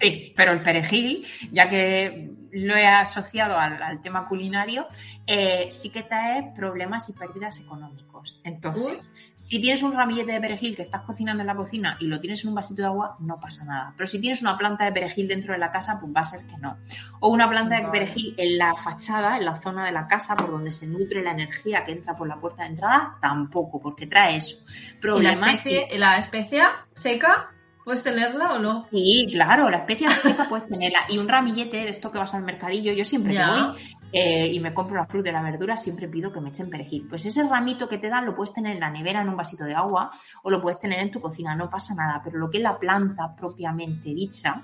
sí, pero el perejil, ya que lo he asociado al, tema culinario, eh, sí que trae problemas y pérdidas económicos. Entonces, si tienes un ramillete de perejil que estás cocinando en la cocina y lo tienes en un vasito de agua, no pasa nada. Pero si tienes una planta de perejil dentro de la casa, pues va a ser que no. O una planta de perejil en la fachada, en la zona de la casa, por donde se nutre la energía que entra por la puerta de entrada, tampoco, porque trae eso. Problemas ¿Y la, especie, la especia seca? ¿Puedes tenerla o no? Sí, claro, la especia seca puedes tenerla. Y un ramillete de esto que vas al mercadillo, yo siempre que voy eh, y me compro la fruta y la verdura, siempre pido que me echen perejil. Pues ese ramito que te dan lo puedes tener en la nevera en un vasito de agua o lo puedes tener en tu cocina, no pasa nada. Pero lo que es la planta propiamente dicha,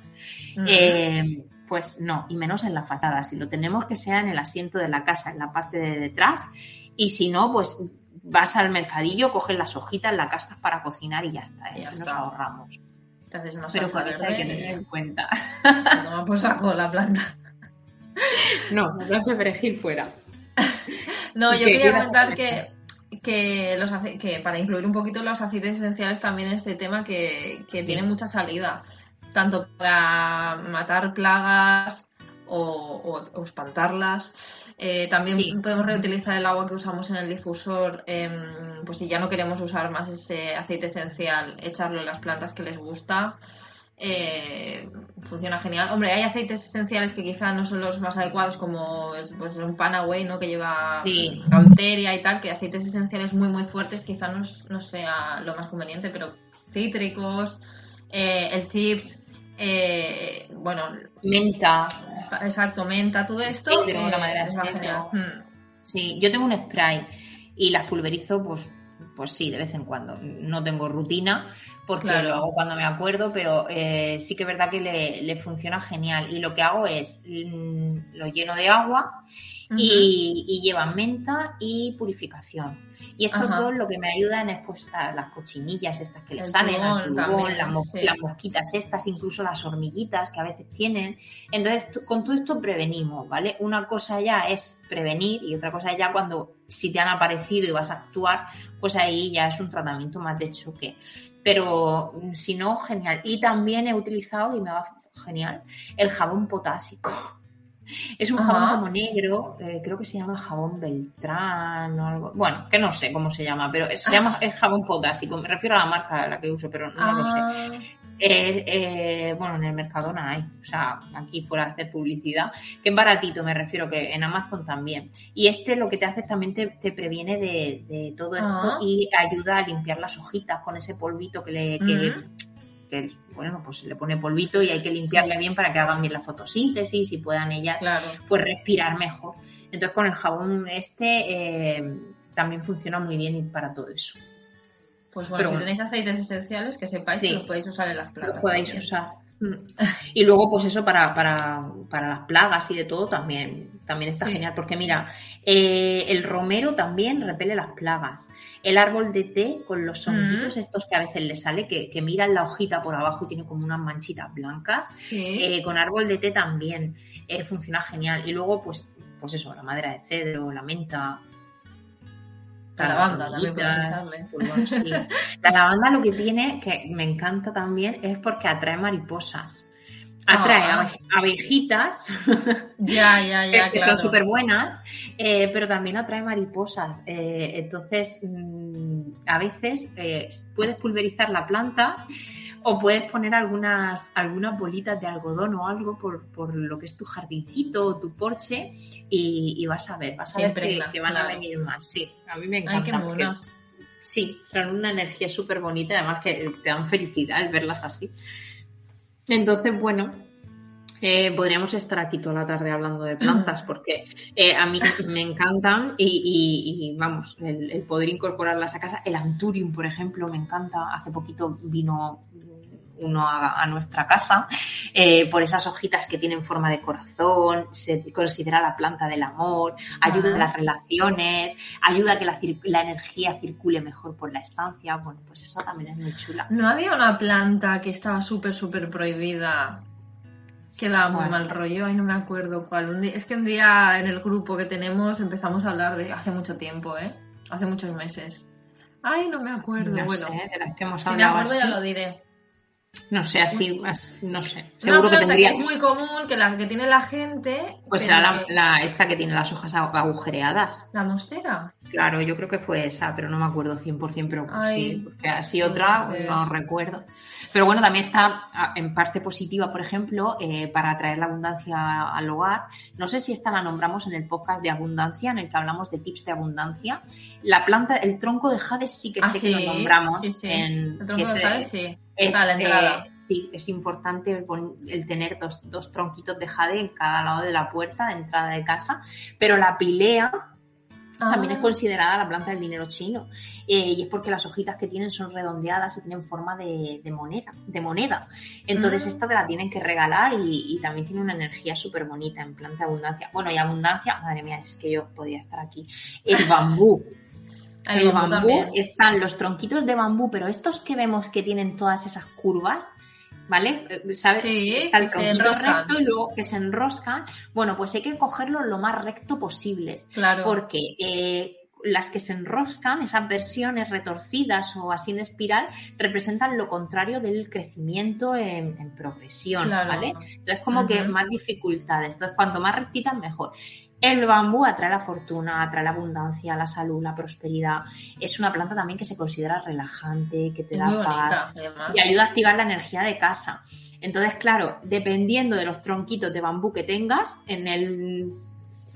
eh, pues no, y menos en la fatada. Si lo tenemos que sea en el asiento de la casa, en la parte de detrás, y si no, pues vas al mercadillo, coges las hojitas, la castas para cocinar y ya está. Eso nos ahorramos. Pero por eso hay que tener en cuenta. No, pues saco la planta. No, la planta de perejil fuera. No, yo quería comentar que, que, los, que para incluir un poquito los aceites esenciales también este tema que, que tiene mucha salida, tanto para matar plagas o, o espantarlas, eh, también podemos reutilizar el agua que usamos en el difusor, em, pues si ya no queremos usar más ese aceite esencial, echarlo en las plantas que les gusta. Eh, funciona genial. Hombre, hay aceites esenciales que quizá no son los más adecuados, como pues, un Panaway, ¿no? Que lleva sí. y tal, que aceites esenciales muy, muy fuertes quizá no, no sea lo más conveniente, pero cítricos, eh, el CIPS, bueno... Menta. Exacto, menta, todo esto. de eh, es genial. Hmm. Sí, yo tengo un spray y las pulverizo, pues, pues sí, de vez en cuando. No tengo rutina porque lo hago cuando me acuerdo, pero eh, sí que es verdad que le, funciona genial. Y lo que hago es mm, lo lleno de agua y, lleva menta y purificación. Y estos dos lo que me ayudan es pues las cochinillas estas que le salen, las, mosquitas estas, incluso las hormiguitas que a veces tienen. Entonces, con todo esto prevenimos, ¿vale? Una cosa ya es prevenir y otra cosa ya cuando si te han aparecido y vas a actuar, pues ahí ya es un tratamiento más de choque. Pero mm, si no, genial. Y también he utilizado, y me va genial, el jabón potásico. Es un jabón como negro, eh, creo que se llama jabón Beltrán o algo. Bueno, que no sé cómo se llama, pero se llama es jabón potásico. Me refiero a la marca a la que uso, pero no lo sé. Eh, eh, bueno, en el mercado no hay, o sea, aquí fuera de hacer publicidad, que es baratito, me refiero que en Amazon también. Y este lo que te hace también te, previene de, todo esto ah. y ayuda a limpiar las hojitas con ese polvito que le, que bueno, pues se le pone polvito y hay que limpiarle bien para que hagan bien la fotosíntesis y puedan ellas pues respirar mejor. Entonces con el jabón este eh, también funciona muy bien para todo eso. Pues bueno, si tenéis aceites esenciales, que sepáis que los podéis usar en las plantas. Los podéis usar. Mm. Y luego, pues eso para, para, para, las plagas y de todo también, también está genial, porque mira, eh, el romero también repele las plagas. El árbol de té con los honguitos estos que a veces le sale, que, que, miran la hojita por abajo y tiene como unas manchitas blancas, eh, con árbol de té también eh, funciona genial. Y luego, pues, pues eso, la madera de cedro, la menta, la lavanda también pues La lavanda lo que tiene, que me encanta también, es porque atrae mariposas. Atrae ah. abejitas, ya, ya, ya, que, son súper buenas, eh, pero también atrae mariposas. Eh, entonces, mm, a veces eh, puedes pulverizar la planta o puedes poner algunas, algunas bolitas de algodón o algo por, lo que es tu jardincito o tu porche y, vas a ver, vas a ver que, van a venir más. Sí, a mí me encanta. Ay, sí, son una energía súper bonita, además que te dan felicidad el verlas así. Entonces, bueno, eh, podríamos estar aquí toda la tarde hablando de plantas porque eh, a mí me encantan y, vamos, el, el, poder incorporarlas a casa. El anturium, por ejemplo, me encanta. Hace poquito vino uno a, nuestra casa, eh, por esas hojitas que tienen forma de corazón, se considera la planta del amor, ayuda a las relaciones, ayuda a que la, energía circule mejor por la estancia. Bueno, pues eso también es muy chula. ¿No había una planta que estaba súper, súper prohibida? Que daba muy mal rollo, ay no me acuerdo cuál. es que un día en el grupo que tenemos empezamos a hablar de hace mucho tiempo, ¿eh? Hace muchos meses. Ay, no me acuerdo. bueno, de las que hemos si me acuerdo ya lo diré. No sé, así, no sé. Seguro que tendría. es muy común que la que tiene la gente. Pues será la, esta que tiene las hojas agujereadas. ¿La mostera? Claro, yo creo que fue esa, pero no me acuerdo 100%, pero sí, porque así otra no, recuerdo. Pero bueno, también está en parte positiva, por ejemplo, eh, para atraer la abundancia al hogar. No sé si esta la nombramos en el podcast de abundancia, en el que hablamos de tips de abundancia. La planta, el tronco de jade sí que ah, sé que lo nombramos. En, el tronco de jade sí es, sí, es importante el, tener dos, dos, tronquitos de jade en cada lado de la puerta de entrada de casa, pero la pilea también es ah. considerada la planta del dinero chino eh, y es porque las hojitas que tienen son redondeadas y tienen forma de, moneda, de moneda. Entonces mm. esta te la tienen que regalar y, también tiene una energía súper bonita en planta de abundancia. Bueno, y abundancia, madre mía, es que yo podría estar aquí. El bambú. El, bambú, están los tronquitos de bambú, pero estos que vemos que tienen todas esas curvas, ¿vale? Eh, ¿Sabes? Está el tronquito recto y luego que se enroscan. Bueno, pues hay que cogerlo lo más recto posible. Claro. Porque eh, las que se enroscan, esas versiones retorcidas o así en espiral, representan lo contrario del crecimiento en, progresión, ¿vale? Entonces, como que más dificultades. Entonces, cuanto más rectitas, mejor. El bambú atrae la fortuna, atrae la abundancia, la salud, la prosperidad. Es una planta también que se considera relajante, que te da paz y ayuda a activar la energía de casa. Entonces, claro, dependiendo de los tronquitos de bambú que tengas, en el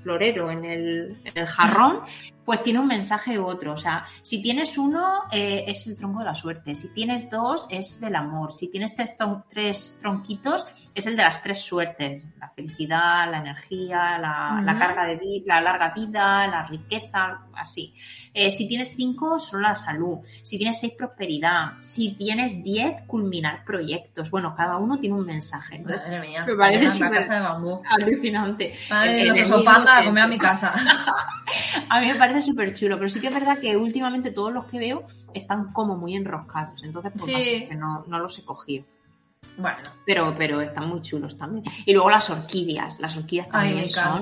florero en el, en el jarrón, pues tiene un mensaje u otro. O sea, si tienes uno, eh, es el tronco de la suerte. Si tienes dos, es del amor. Si tienes tres, tres tronquitos, es el de las tres suertes. La felicidad, la energía, la, la carga de vida, la larga vida, la riqueza, así. Eh, si tienes cinco, solo la salud. Si tienes seis, prosperidad. Si tienes diez, culminar proyectos. Bueno, cada uno tiene un mensaje. Entonces, Madre mía. me parece la súper casa de bambú. alucinante. Madre, los panda a mismo comer a mi casa. A mí me parece súper chulo, pero sí que es verdad que últimamente todos los que veo están como muy enroscados. Entonces, pues Sí. que no, no los he cogido. Bueno, Pero, pero están muy chulos también. Y luego las orquídeas. Las orquídeas también me son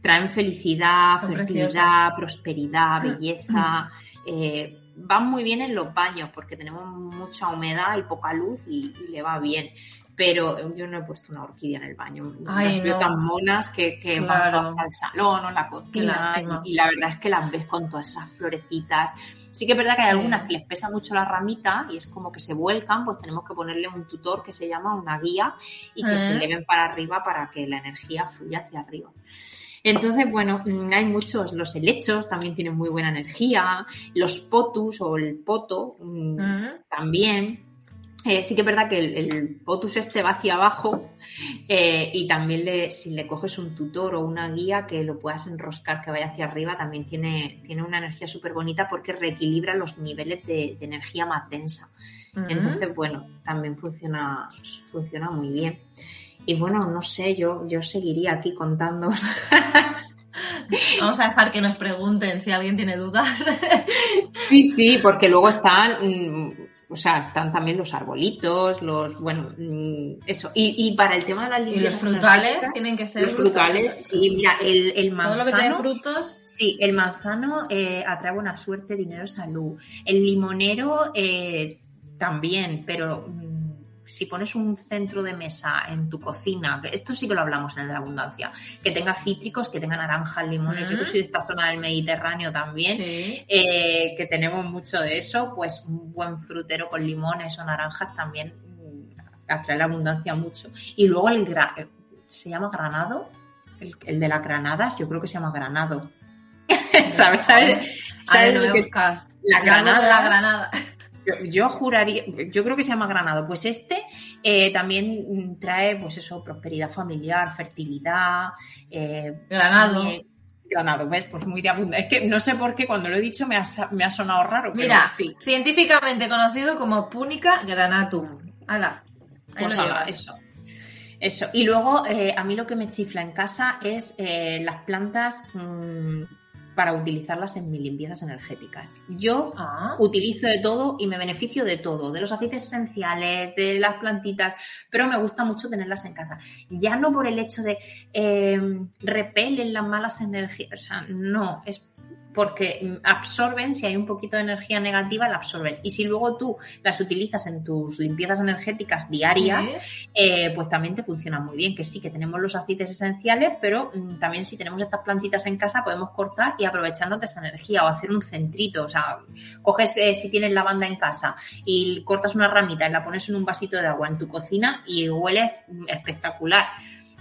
traen felicidad, Son fertilidad, prosperidad, belleza. eh, van muy bien en los baños porque tenemos mucha humedad y poca luz y, y le va bien. Pero yo no he puesto una orquídea en el baño. Ay, las veo tan monas que, que Claro. van al salón o la cocina. Y, y la verdad es que las ves con todas esas florecitas. Sí que es verdad que hay algunas que les pesa mucho la ramita y es como que se vuelcan, pues tenemos que ponerle un tutor que se llama una guía y que se eleven para arriba para que la energía fluya hacia arriba. Entonces, bueno, mm, hay muchos, los helechos también tienen muy buena energía, los potus o el poto Mm. también. Eh, sí que es verdad que el, el potus este va hacia abajo eh, y también le, si le coges un tutor o una guía que lo puedas enroscar que vaya hacia arriba, también tiene, tiene una energía súper bonita porque reequilibra los niveles de, de energía más densa. Entonces, bueno, también funciona, funciona muy bien. Y bueno, no sé, yo, yo seguiría aquí contando. Vamos a dejar que nos pregunten si alguien tiene dudas. sí, sí, porque luego están, mm, o sea, están también los arbolitos, los, bueno, mm, eso. Y, y para el tema de las y los frutales tienen que ser Los frutales, sí, mira, el, el Todo manzano. lo que tiene frutos. Sí, el manzano eh, atrae buena suerte, dinero, salud. El limonero eh, también, pero mm, si pones un centro de mesa en tu cocina, que esto sí que lo hablamos en el de la abundancia, que tenga cítricos, que tenga naranjas, limones, yo que Mm. soy de esta zona del Mediterráneo también, Sí. eh, que tenemos mucho de eso, pues un buen frutero con limones o naranjas también mm, atrae la abundancia mucho. Y luego el gra- se llama granado, el, el de las granadas, yo creo que se llama granado. ¿Sabes? ¿Sabes? ¿Sabes lo lo voy a que- buscar. la granada. la granada. Yo, yo juraría, yo creo que se llama granado. Pues este eh, también trae, pues eso, prosperidad familiar, fertilidad. eh, Granado. Granado, ¿ves? Pues muy de abundancia. Es que no sé por qué cuando lo he dicho me ha, me ha sonado raro, pero Mira, sí. científicamente conocido como Punica granatum. Pues ala, llevas. eso. Eso. Y luego, eh, a mí lo que me chifla en casa es las plantas mm, para utilizarlas en mis limpiezas energéticas. Yo Ah, utilizo de todo y me beneficio de todo, de los aceites esenciales, de las plantitas, pero me gusta mucho tenerlas en casa. Ya no por el hecho de eh, repelen las malas energías, o sea, no, es porque absorben, si hay un poquito de energía negativa, la absorben. Y si luego tú las utilizas en tus limpiezas energéticas diarias, sí. eh, pues también te funciona muy bien. Que sí, que tenemos los aceites esenciales, pero mm, también si tenemos estas plantitas en casa podemos cortar y aprovecharnos de esa energía o hacer un centrito. O sea, coges, eh, si tienes lavanda en casa y cortas una ramita y la pones en un vasito de agua en tu cocina y huele mm, espectacular.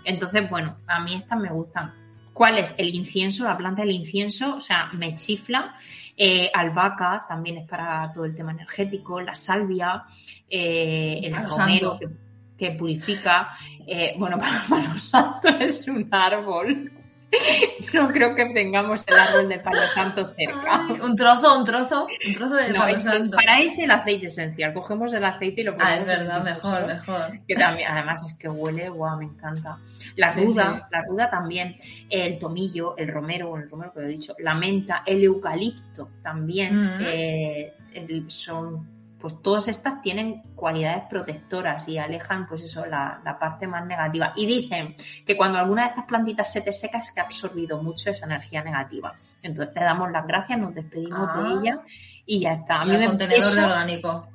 Entonces, bueno, a mí estas me gustan. ¿Cuál es? El incienso, la planta del incienso, o sea, me chifla. Eh, albahaca también es para todo el tema energético, la salvia, eh, el romero que, que purifica. Eh, bueno, para Palo Santo es un árbol. No creo que tengamos el árbol de Palo Santo cerca. Ay, un trozo, un trozo, un trozo de No, palo es que santo. para ese el aceite esencial. Cogemos el aceite y lo Ah, ponemos es en el verdad, mejor, mejor. Que también, además es que huele, guau, me encanta. La Sí, ruda, sí. la ruda también, el tomillo, el romero, el romero que lo he dicho, la menta, el eucalipto también, Mm. eh, el- son, pues todas estas tienen cualidades protectoras y alejan, pues eso, la, la parte más negativa. Y dicen que cuando alguna de estas plantitas se te seca es que ha absorbido mucho esa energía negativa. Entonces le damos las gracias, nos despedimos Ah. de ella y ya está. A mí El me, contenedor de orgánico.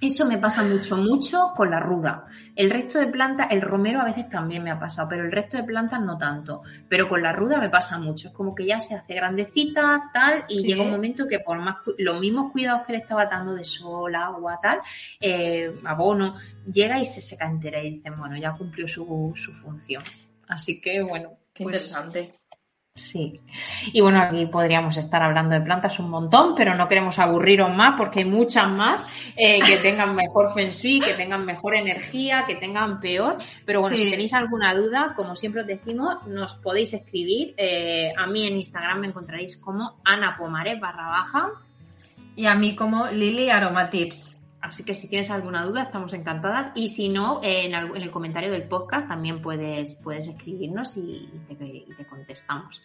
Eso me pasa mucho, mucho con la ruda. El resto de plantas, el romero a veces también me ha pasado, pero el resto de plantas no tanto. Pero con la ruda me pasa mucho. Es como que ya se hace grandecita, tal, y Sí. llega un momento que por más los mismos cuidados que le estaba dando de sol, agua, tal, eh, abono, llega y se seca entera y dicen, bueno, ya cumplió su, su función. Así que, bueno, Qué pues, interesante. Sí. Y bueno, aquí podríamos estar hablando de plantas un montón, pero no queremos aburriros más porque hay muchas más eh, que tengan mejor feng shui, que tengan mejor energía, que tengan peor. Pero bueno, si tenéis alguna duda, como siempre os decimos, nos podéis escribir. Eh, a mí en Instagram me encontraréis como Ana Pomares barra baja. Y a mí como Lili Aromatips. Así que si tienes alguna duda, estamos encantadas. Y si no, en, el comentario del podcast también puedes, puedes escribirnos y te contestamos.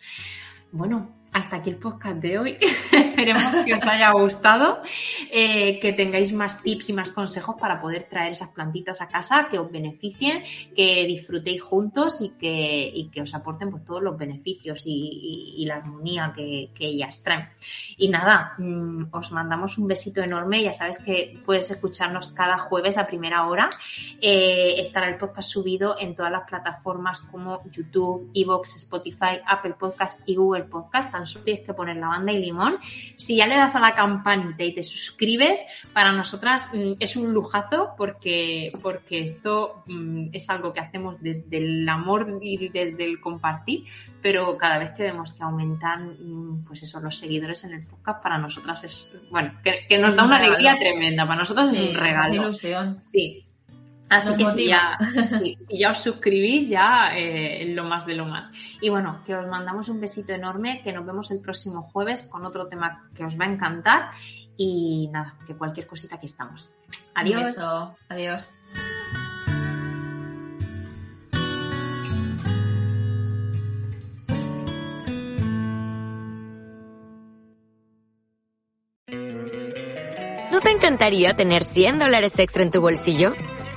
Bueno, hasta aquí el podcast de hoy. Esperemos que os haya gustado, eh, que tengáis más tips y más consejos para poder traer esas plantitas a casa, que os beneficien, que disfrutéis juntos y que, que os aporten pues, todos los beneficios y, la armonía que, ellas traen. Y nada, mm, os mandamos un besito enorme. Ya sabes que puedes escucharnos cada jueves a primera hora. Eh, estará el podcast subido en todas las plataformas como YouTube, Evox, Spotify, Apple Podcast y Google Podcast solo tienes que poner la banda y limón. Si ya le das a la campanita y te suscribes, para nosotras mm, es un lujazo porque, porque esto mm, es algo que hacemos desde el amor y desde el compartir, pero cada vez que vemos que aumentan, mm, pues eso, los seguidores en el podcast, para nosotras es, bueno, que, nos da una alegría tremenda, para nosotros es un regalo. Es ilusión. Sí, Así que si ya, ya, os suscribís, ya eh, lo más de lo más. Y bueno, que os mandamos un besito enorme, que nos vemos el próximo jueves con otro tema que os va a encantar. Y nada, que cualquier cosita aquí estamos. Adiós. Adiós. ¿No te encantaría tener 100 dólares extra en tu bolsillo?